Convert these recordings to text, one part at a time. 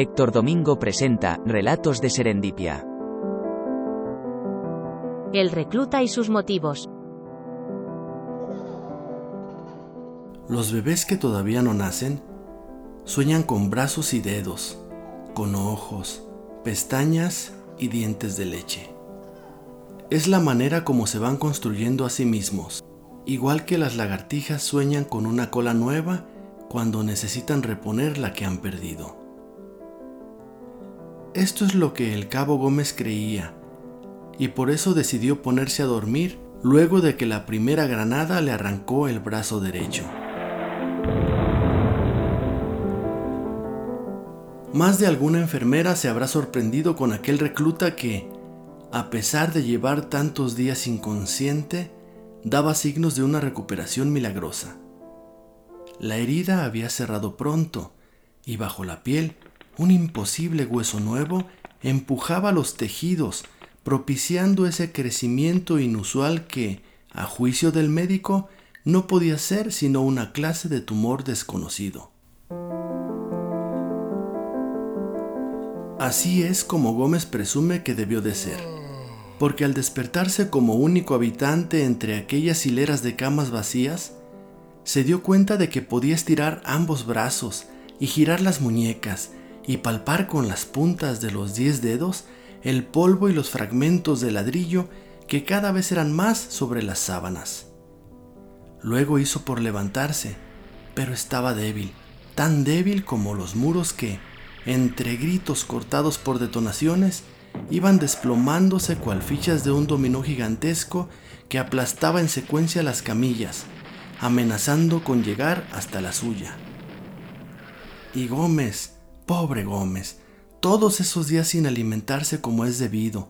Héctor Domingo presenta Relatos de Serendipia. El recluta y sus motivos. Los bebés que todavía no nacen sueñan con brazos y dedos, con ojos, pestañas y dientes de leche. Es la manera como se van construyendo a sí mismos, igual que las lagartijas sueñan con una cola nueva cuando necesitan reponer la que han perdido. Esto es lo que el cabo Gómez creía, y por eso decidió ponerse a dormir luego de que la primera granada le arrancó el brazo derecho. Más de alguna enfermera se habrá sorprendido con aquel recluta que, a pesar de llevar tantos días inconsciente, daba signos de una recuperación milagrosa. La herida había cerrado pronto y bajo la piel un imposible hueso nuevo empujaba los tejidos, propiciando ese crecimiento inusual que, a juicio del médico, no podía ser sino una clase de tumor desconocido. Así es como Gómez presume que debió de ser porque al despertarse como único habitante entre aquellas hileras de camas vacías, se dio cuenta de que podía estirar ambos brazos y girar las muñecas y palpar con las puntas de los diez dedos el polvo y los fragmentos de ladrillo que cada vez eran más sobre las sábanas. Luego hizo por levantarse, pero estaba débil, tan débil como los muros que, entre gritos cortados por detonaciones, iban desplomándose cual fichas de un dominó gigantesco que aplastaba en secuencia las camillas, amenazando con llegar hasta la suya. Y Gómez, pobre Gómez, todos esos días sin alimentarse como es debido,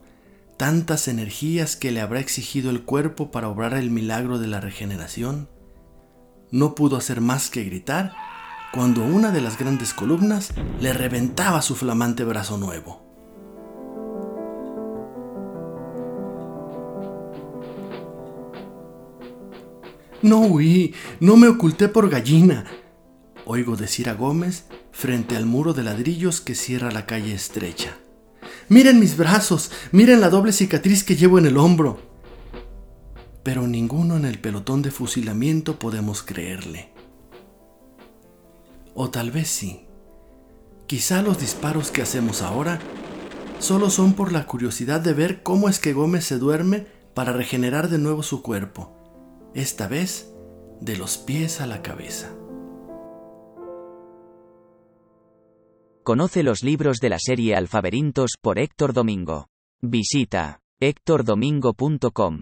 tantas energías que le habrá exigido el cuerpo para obrar el milagro de la regeneración, no pudo hacer más que gritar cuando una de las grandes columnas le reventaba su flamante brazo nuevo. No huí, no me oculté por gallina. Oigo decir a Gómez frente al muro de ladrillos que cierra la calle estrecha. Miren mis brazos, miren la doble cicatriz que llevo en el hombro. Pero ninguno en el pelotón de fusilamiento podemos creerle. O tal vez sí. Quizá los disparos que hacemos ahora solo son por la curiosidad de ver cómo es que Gómez se duerme para regenerar de nuevo su cuerpo esta vez de los pies a la cabeza. Conoce los libros de la serie Alfaberintos por Héctor Domingo. Visita héctordomingo.com.